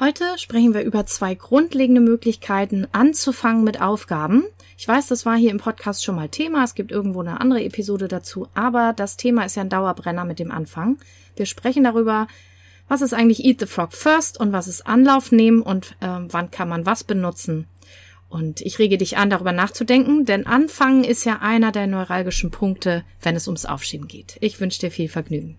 Heute sprechen wir über zwei grundlegende Möglichkeiten anzufangen mit Aufgaben. Ich weiß, das war hier im Podcast schon mal Thema. Es gibt irgendwo eine andere Episode dazu, aber das Thema ist ja ein Dauerbrenner mit dem Anfang. Wir sprechen darüber, was ist eigentlich Eat the Frog First und was ist Anlauf nehmen und äh, wann kann man was benutzen. Und ich rege dich an, darüber nachzudenken, denn Anfangen ist ja einer der neuralgischen Punkte, wenn es ums Aufschieben geht. Ich wünsche dir viel Vergnügen.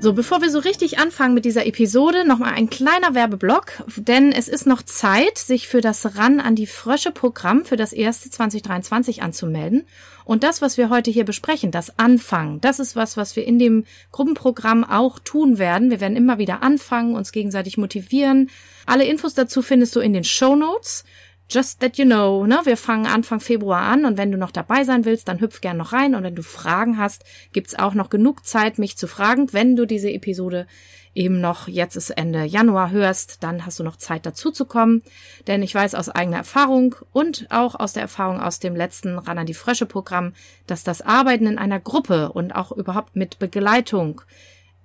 So, bevor wir so richtig anfangen mit dieser Episode, nochmal ein kleiner Werbeblock, denn es ist noch Zeit, sich für das Ran an die Frösche Programm für das erste 2023 anzumelden. Und das, was wir heute hier besprechen, das Anfangen, das ist was, was wir in dem Gruppenprogramm auch tun werden. Wir werden immer wieder anfangen, uns gegenseitig motivieren. Alle Infos dazu findest du in den Show Notes. Just that you know, ne? Wir fangen Anfang Februar an und wenn du noch dabei sein willst, dann hüpf gern noch rein und wenn du Fragen hast, gibt's auch noch genug Zeit, mich zu fragen. Wenn du diese Episode eben noch jetzt ist Ende Januar hörst, dann hast du noch Zeit dazu zu kommen, denn ich weiß aus eigener Erfahrung und auch aus der Erfahrung aus dem letzten Ran an die Frösche Programm, dass das Arbeiten in einer Gruppe und auch überhaupt mit Begleitung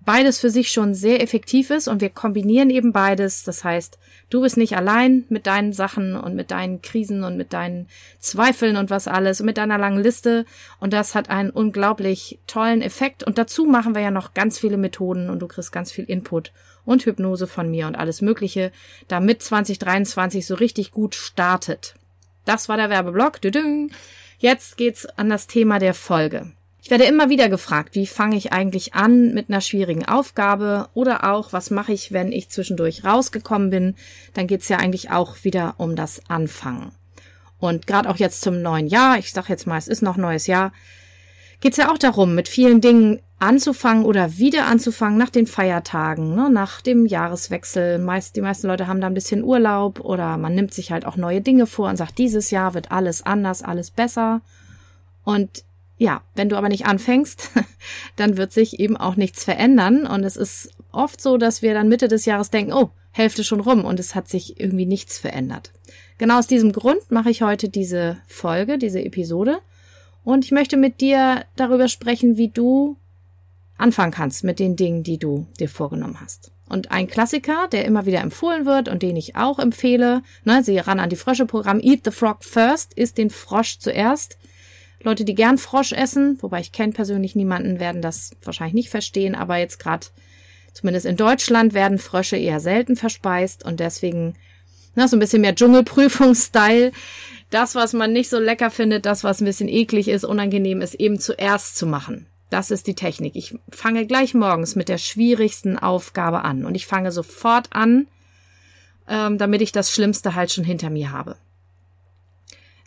beides für sich schon sehr effektiv ist und wir kombinieren eben beides. Das heißt, du bist nicht allein mit deinen Sachen und mit deinen Krisen und mit deinen Zweifeln und was alles und mit deiner langen Liste und das hat einen unglaublich tollen Effekt und dazu machen wir ja noch ganz viele Methoden und du kriegst ganz viel Input und Hypnose von mir und alles Mögliche, damit 2023 so richtig gut startet. Das war der Werbeblock. Jetzt geht's an das Thema der Folge. Ich werde immer wieder gefragt, wie fange ich eigentlich an mit einer schwierigen Aufgabe oder auch, was mache ich, wenn ich zwischendurch rausgekommen bin. Dann geht's ja eigentlich auch wieder um das Anfangen. Und gerade auch jetzt zum neuen Jahr, ich sage jetzt mal, es ist noch neues Jahr, geht's ja auch darum, mit vielen Dingen anzufangen oder wieder anzufangen nach den Feiertagen, ne, nach dem Jahreswechsel. Meist, die meisten Leute haben da ein bisschen Urlaub oder man nimmt sich halt auch neue Dinge vor und sagt, dieses Jahr wird alles anders, alles besser. Und ja, wenn du aber nicht anfängst, dann wird sich eben auch nichts verändern. Und es ist oft so, dass wir dann Mitte des Jahres denken, oh, Hälfte schon rum und es hat sich irgendwie nichts verändert. Genau aus diesem Grund mache ich heute diese Folge, diese Episode. Und ich möchte mit dir darüber sprechen, wie du anfangen kannst mit den Dingen, die du dir vorgenommen hast. Und ein Klassiker, der immer wieder empfohlen wird und den ich auch empfehle, ne, sie ran an die Frösche-Programm Eat the Frog First, ist den Frosch zuerst. Leute, die gern Frosch essen, wobei ich kenne persönlich niemanden, werden das wahrscheinlich nicht verstehen, aber jetzt gerade, zumindest in Deutschland, werden Frösche eher selten verspeist und deswegen, na, so ein bisschen mehr Dschungelprüfungsstyle. Das, was man nicht so lecker findet, das, was ein bisschen eklig ist, unangenehm ist, eben zuerst zu machen. Das ist die Technik. Ich fange gleich morgens mit der schwierigsten Aufgabe an und ich fange sofort an, ähm, damit ich das Schlimmste halt schon hinter mir habe.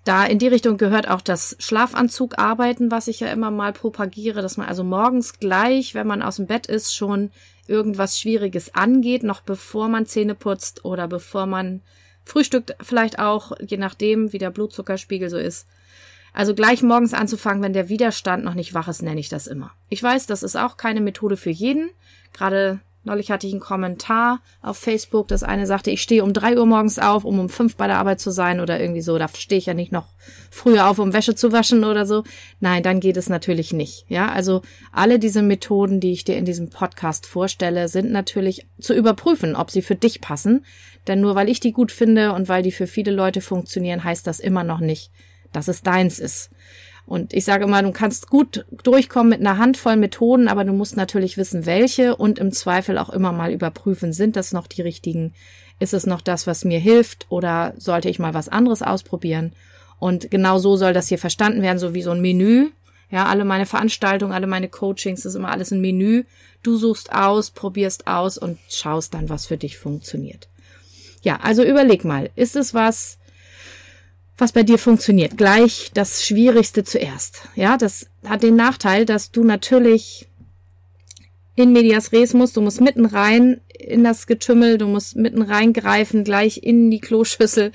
Da in die Richtung gehört auch das Schlafanzugarbeiten, was ich ja immer mal propagiere, dass man also morgens gleich, wenn man aus dem Bett ist, schon irgendwas Schwieriges angeht, noch bevor man Zähne putzt oder bevor man frühstückt, vielleicht auch, je nachdem, wie der Blutzuckerspiegel so ist. Also gleich morgens anzufangen, wenn der Widerstand noch nicht wach ist, nenne ich das immer. Ich weiß, das ist auch keine Methode für jeden. Gerade Neulich hatte ich einen Kommentar auf Facebook, das eine sagte, ich stehe um drei Uhr morgens auf, um um fünf bei der Arbeit zu sein oder irgendwie so. Da stehe ich ja nicht noch früher auf, um Wäsche zu waschen oder so. Nein, dann geht es natürlich nicht. Ja, also alle diese Methoden, die ich dir in diesem Podcast vorstelle, sind natürlich zu überprüfen, ob sie für dich passen. Denn nur weil ich die gut finde und weil die für viele Leute funktionieren, heißt das immer noch nicht, dass es deins ist. Und ich sage immer, du kannst gut durchkommen mit einer Handvoll Methoden, aber du musst natürlich wissen, welche und im Zweifel auch immer mal überprüfen, sind das noch die richtigen? Ist es noch das, was mir hilft oder sollte ich mal was anderes ausprobieren? Und genau so soll das hier verstanden werden, so wie so ein Menü. Ja, alle meine Veranstaltungen, alle meine Coachings, das ist immer alles ein Menü. Du suchst aus, probierst aus und schaust dann, was für dich funktioniert. Ja, also überleg mal, ist es was, was bei dir funktioniert. Gleich das Schwierigste zuerst. Ja, das hat den Nachteil, dass du natürlich in medias res musst, du musst mitten rein in das Getümmel, du musst mitten reingreifen, gleich in die Kloschüssel,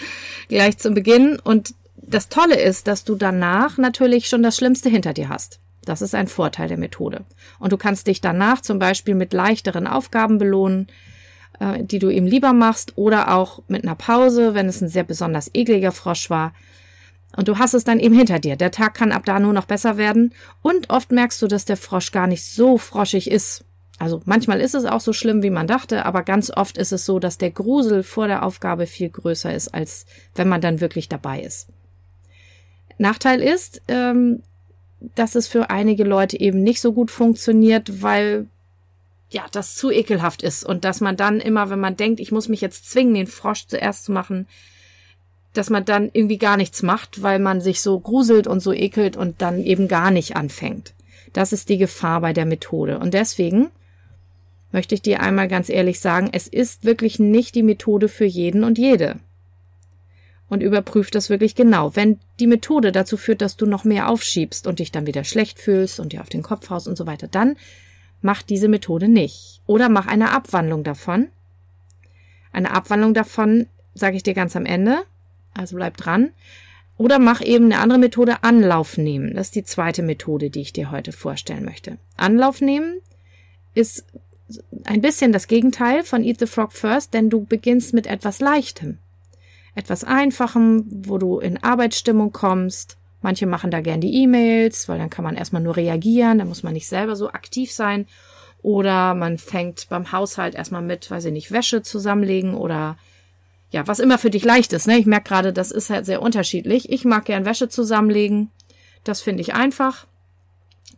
gleich zum Beginn. Und das Tolle ist, dass du danach natürlich schon das Schlimmste hinter dir hast. Das ist ein Vorteil der Methode. Und du kannst dich danach zum Beispiel mit leichteren Aufgaben belohnen, äh, die du ihm lieber machst, oder auch mit einer Pause, wenn es ein sehr besonders ekliger Frosch war. Und du hast es dann eben hinter dir. Der Tag kann ab da nur noch besser werden. Und oft merkst du, dass der Frosch gar nicht so froschig ist. Also manchmal ist es auch so schlimm, wie man dachte, aber ganz oft ist es so, dass der Grusel vor der Aufgabe viel größer ist, als wenn man dann wirklich dabei ist. Nachteil ist, ähm, dass es für einige Leute eben nicht so gut funktioniert, weil ja, das zu ekelhaft ist und dass man dann immer, wenn man denkt, ich muss mich jetzt zwingen, den Frosch zuerst zu machen, dass man dann irgendwie gar nichts macht, weil man sich so gruselt und so ekelt und dann eben gar nicht anfängt. Das ist die Gefahr bei der Methode. Und deswegen möchte ich dir einmal ganz ehrlich sagen, es ist wirklich nicht die Methode für jeden und jede und überprüf das wirklich genau. Wenn die Methode dazu führt, dass du noch mehr aufschiebst und dich dann wieder schlecht fühlst und dir auf den Kopf haust und so weiter, dann mach diese Methode nicht. Oder mach eine Abwandlung davon. Eine Abwandlung davon sage ich dir ganz am Ende, also bleib dran. Oder mach eben eine andere Methode, Anlauf nehmen. Das ist die zweite Methode, die ich dir heute vorstellen möchte. Anlauf nehmen ist ein bisschen das Gegenteil von Eat the Frog First, denn du beginnst mit etwas Leichtem etwas Einfachem, wo du in Arbeitsstimmung kommst. Manche machen da gern die E-Mails, weil dann kann man erstmal nur reagieren, dann muss man nicht selber so aktiv sein. Oder man fängt beim Haushalt erstmal mit, weiß ich nicht, Wäsche zusammenlegen oder ja, was immer für dich leicht ist. Ne? Ich merke gerade, das ist halt sehr unterschiedlich. Ich mag gern Wäsche zusammenlegen. Das finde ich einfach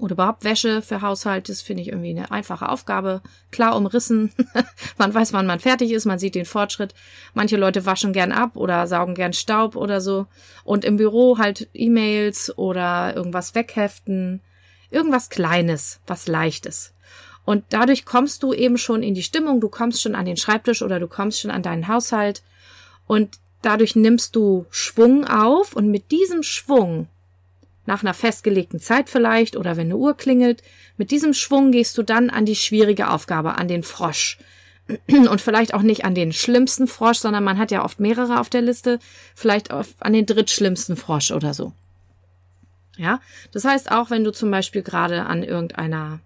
oder überhaupt Wäsche für Haushalt, das finde ich irgendwie eine einfache Aufgabe. Klar umrissen. man weiß, wann man fertig ist, man sieht den Fortschritt. Manche Leute waschen gern ab oder saugen gern Staub oder so. Und im Büro halt E-Mails oder irgendwas wegheften. Irgendwas Kleines, was Leichtes. Und dadurch kommst du eben schon in die Stimmung, du kommst schon an den Schreibtisch oder du kommst schon an deinen Haushalt. Und dadurch nimmst du Schwung auf und mit diesem Schwung nach einer festgelegten Zeit vielleicht oder wenn eine Uhr klingelt. Mit diesem Schwung gehst du dann an die schwierige Aufgabe, an den Frosch. Und vielleicht auch nicht an den schlimmsten Frosch, sondern man hat ja oft mehrere auf der Liste, vielleicht an den drittschlimmsten Frosch oder so. Ja, das heißt auch, wenn du zum Beispiel gerade an irgendeiner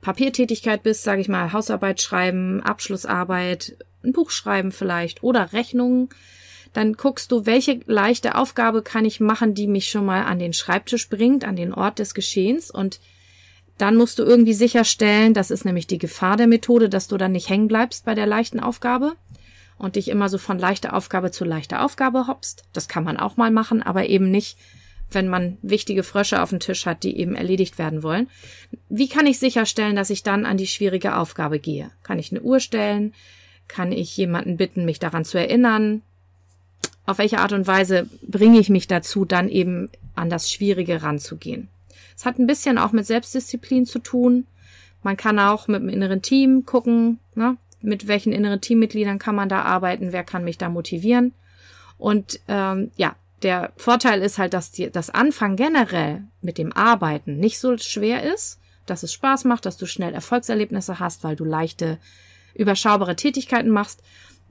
Papiertätigkeit bist, sage ich mal, Hausarbeit schreiben, Abschlussarbeit, ein Buch schreiben vielleicht oder Rechnungen, dann guckst du, welche leichte Aufgabe kann ich machen, die mich schon mal an den Schreibtisch bringt, an den Ort des Geschehens und dann musst du irgendwie sicherstellen, das ist nämlich die Gefahr der Methode, dass du dann nicht hängen bleibst bei der leichten Aufgabe und dich immer so von leichter Aufgabe zu leichter Aufgabe hoppst. Das kann man auch mal machen, aber eben nicht, wenn man wichtige Frösche auf dem Tisch hat, die eben erledigt werden wollen. Wie kann ich sicherstellen, dass ich dann an die schwierige Aufgabe gehe? Kann ich eine Uhr stellen? Kann ich jemanden bitten, mich daran zu erinnern? Auf welche Art und Weise bringe ich mich dazu, dann eben an das Schwierige ranzugehen. Es hat ein bisschen auch mit Selbstdisziplin zu tun. Man kann auch mit dem inneren Team gucken, ne, mit welchen inneren Teammitgliedern kann man da arbeiten, wer kann mich da motivieren. Und ähm, ja, der Vorteil ist halt, dass die, das Anfang generell mit dem Arbeiten nicht so schwer ist, dass es Spaß macht, dass du schnell Erfolgserlebnisse hast, weil du leichte, überschaubare Tätigkeiten machst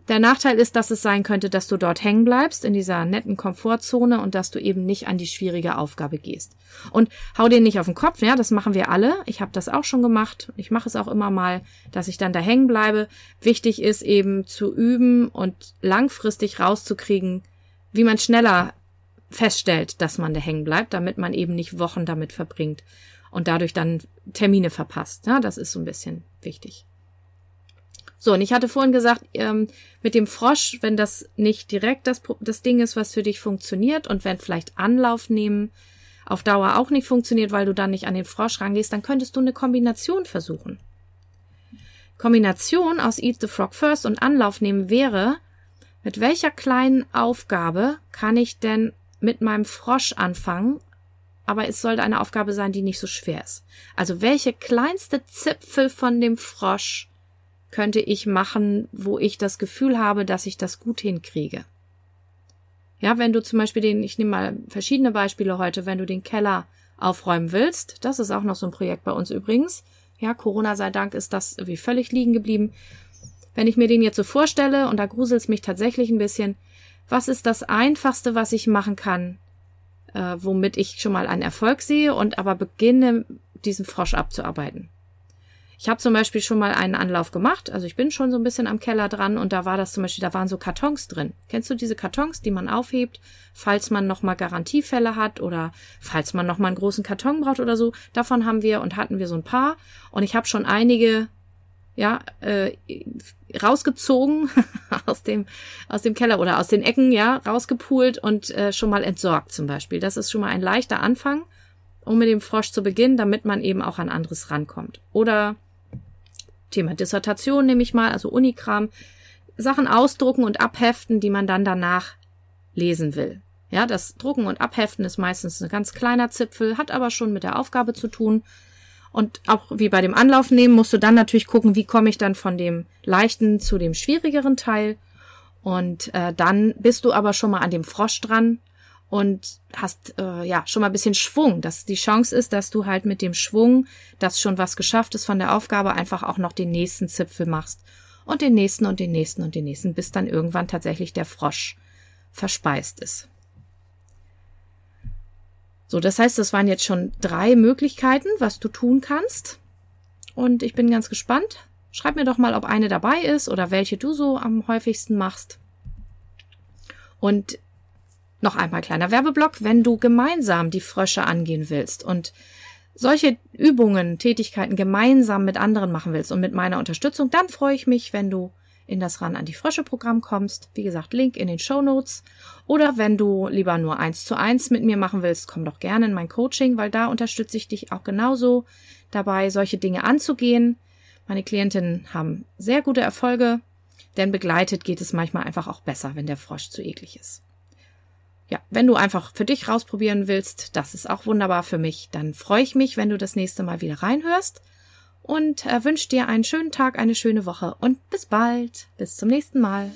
der Nachteil ist, dass es sein könnte, dass du dort hängen bleibst in dieser netten Komfortzone und dass du eben nicht an die schwierige Aufgabe gehst. Und hau dir nicht auf den Kopf, ja, das machen wir alle. Ich habe das auch schon gemacht. Ich mache es auch immer mal, dass ich dann da hängen bleibe. Wichtig ist eben zu üben und langfristig rauszukriegen, wie man schneller feststellt, dass man da hängen bleibt, damit man eben nicht Wochen damit verbringt und dadurch dann Termine verpasst. Ja, das ist so ein bisschen wichtig. So, und ich hatte vorhin gesagt, ähm, mit dem Frosch, wenn das nicht direkt das, das Ding ist, was für dich funktioniert und wenn vielleicht Anlauf nehmen auf Dauer auch nicht funktioniert, weil du dann nicht an den Frosch rangehst, dann könntest du eine Kombination versuchen. Kombination aus Eat the Frog First und Anlauf nehmen wäre, mit welcher kleinen Aufgabe kann ich denn mit meinem Frosch anfangen, aber es sollte eine Aufgabe sein, die nicht so schwer ist. Also welche kleinste Zipfel von dem Frosch könnte ich machen, wo ich das Gefühl habe, dass ich das gut hinkriege. Ja, wenn du zum Beispiel den, ich nehme mal verschiedene Beispiele heute, wenn du den Keller aufräumen willst, das ist auch noch so ein Projekt bei uns übrigens. Ja, Corona sei Dank ist das wie völlig liegen geblieben. wenn ich mir den jetzt so vorstelle, und da gruselt es mich tatsächlich ein bisschen, was ist das Einfachste, was ich machen kann, äh, womit ich schon mal einen Erfolg sehe und aber beginne, diesen Frosch abzuarbeiten. Ich habe zum Beispiel schon mal einen Anlauf gemacht, also ich bin schon so ein bisschen am Keller dran und da war das zum Beispiel, da waren so Kartons drin. Kennst du diese Kartons, die man aufhebt, falls man nochmal Garantiefälle hat oder falls man nochmal einen großen Karton braucht oder so? Davon haben wir und hatten wir so ein paar und ich habe schon einige ja, äh, rausgezogen aus dem, aus dem Keller oder aus den Ecken, ja, rausgepult und äh, schon mal entsorgt zum Beispiel. Das ist schon mal ein leichter Anfang, um mit dem Frosch zu beginnen, damit man eben auch an anderes rankommt. Oder Thema Dissertation nehme ich mal, also Unikram, Sachen ausdrucken und abheften, die man dann danach lesen will. Ja, das Drucken und Abheften ist meistens ein ganz kleiner Zipfel, hat aber schon mit der Aufgabe zu tun. Und auch wie bei dem Anlauf nehmen, musst du dann natürlich gucken, wie komme ich dann von dem leichten zu dem schwierigeren Teil. Und äh, dann bist du aber schon mal an dem Frosch dran und hast äh, ja schon mal ein bisschen Schwung, dass die Chance ist, dass du halt mit dem Schwung, dass schon was geschafft ist von der Aufgabe, einfach auch noch den nächsten Zipfel machst und den nächsten und den nächsten und den nächsten, bis dann irgendwann tatsächlich der Frosch verspeist ist. So, das heißt, das waren jetzt schon drei Möglichkeiten, was du tun kannst. Und ich bin ganz gespannt. Schreib mir doch mal, ob eine dabei ist oder welche du so am häufigsten machst. Und noch einmal kleiner Werbeblock, wenn du gemeinsam die Frösche angehen willst und solche Übungen, Tätigkeiten gemeinsam mit anderen machen willst und mit meiner Unterstützung, dann freue ich mich, wenn du in das Ran an die Frösche Programm kommst. Wie gesagt, Link in den Show Notes. Oder wenn du lieber nur eins zu eins mit mir machen willst, komm doch gerne in mein Coaching, weil da unterstütze ich dich auch genauso dabei, solche Dinge anzugehen. Meine Klientinnen haben sehr gute Erfolge, denn begleitet geht es manchmal einfach auch besser, wenn der Frosch zu eklig ist ja, wenn du einfach für dich rausprobieren willst, das ist auch wunderbar für mich, dann freue ich mich, wenn du das nächste Mal wieder reinhörst und äh, wünsche dir einen schönen Tag, eine schöne Woche und bis bald. Bis zum nächsten Mal.